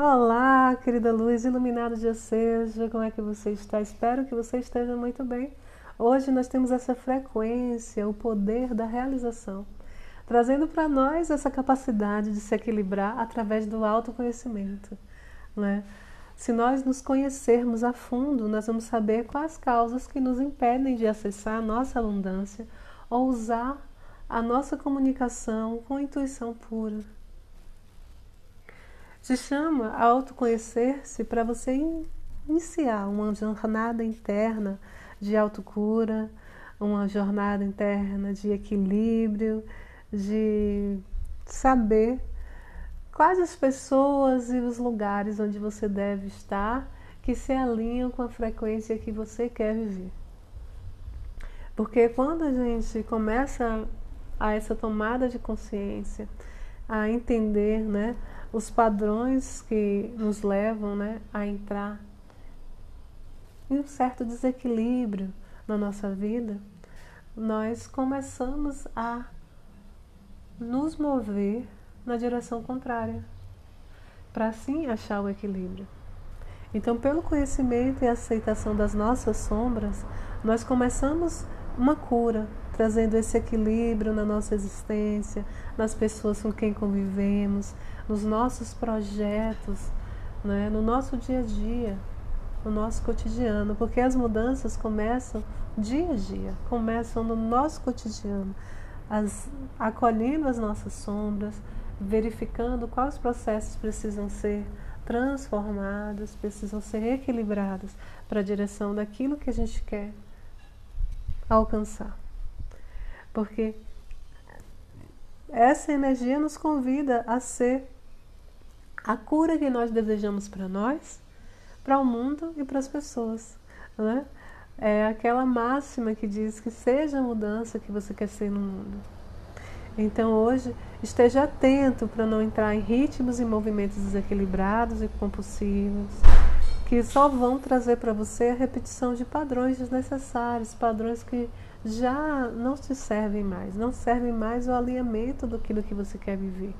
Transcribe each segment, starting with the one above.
Olá, querida luz, iluminado dia seja, como é que você está? Espero que você esteja muito bem. Hoje nós temos essa frequência, o poder da realização, trazendo para nós essa capacidade de se equilibrar através do autoconhecimento. Né? Se nós nos conhecermos a fundo, nós vamos saber quais causas que nos impedem de acessar a nossa abundância ou usar a nossa comunicação com intuição pura. Se chama a autoconhecer-se para você iniciar uma jornada interna de autocura, uma jornada interna de equilíbrio, de saber quais as pessoas e os lugares onde você deve estar que se alinham com a frequência que você quer viver. Porque quando a gente começa a essa tomada de consciência, a entender, né, os padrões que nos levam né, a entrar em um certo desequilíbrio na nossa vida, nós começamos a nos mover na direção contrária, para assim achar o equilíbrio. Então, pelo conhecimento e aceitação das nossas sombras, nós começamos uma cura, trazendo esse equilíbrio na nossa existência, nas pessoas com quem convivemos, nos nossos projetos, né, no nosso dia a dia, no nosso cotidiano, porque as mudanças começam dia a dia, começam no nosso cotidiano, as, acolhendo as nossas sombras, verificando quais processos precisam ser transformados, precisam ser equilibrados para a direção daquilo que a gente quer alcançar. Porque essa energia nos convida a ser a cura que nós desejamos para nós, para o mundo e para as pessoas. Né? É aquela máxima que diz que seja a mudança que você quer ser no mundo. Então hoje esteja atento para não entrar em ritmos e movimentos desequilibrados e compulsivos, que só vão trazer para você a repetição de padrões desnecessários, padrões que já não te servem mais, não servem mais o alinhamento daquilo que você quer viver.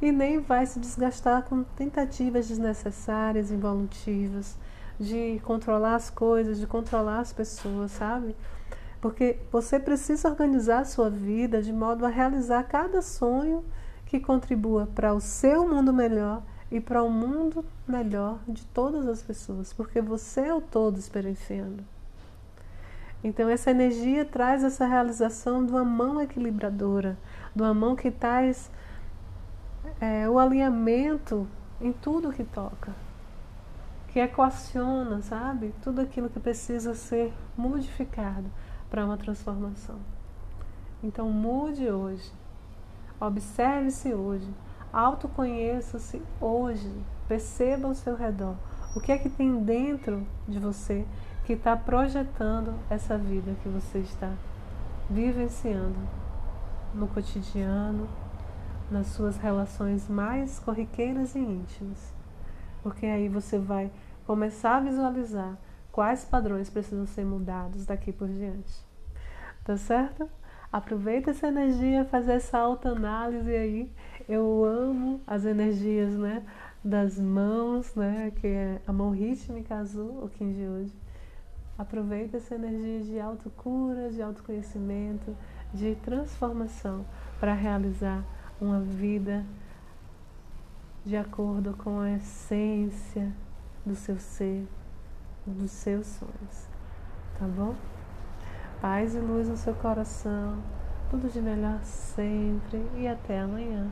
E nem vai se desgastar com tentativas desnecessárias, involutivas, de controlar as coisas, de controlar as pessoas, sabe? Porque você precisa organizar a sua vida de modo a realizar cada sonho que contribua para o seu mundo melhor e para o mundo melhor de todas as pessoas, porque você é o todo experienciando. Então, essa energia traz essa realização de uma mão equilibradora, de uma mão que traz é, o alinhamento em tudo que toca, que equaciona, sabe? Tudo aquilo que precisa ser modificado para uma transformação. Então, mude hoje, observe-se hoje, autoconheça-se hoje, perceba ao seu redor o que é que tem dentro de você que está projetando essa vida que você está vivenciando no cotidiano, nas suas relações mais corriqueiras e íntimas. Porque aí você vai começar a visualizar quais padrões precisam ser mudados daqui por diante. Tá certo? Aproveita essa energia, fazer essa autoanálise aí. Eu amo as energias, né? Das mãos, né? Que é a mão rítmica azul, o Kim de hoje Aproveita essa energia de autocura, de autoconhecimento, de transformação para realizar uma vida de acordo com a essência do seu ser, dos seus sonhos. Tá bom? Paz e luz no seu coração, tudo de melhor sempre e até amanhã.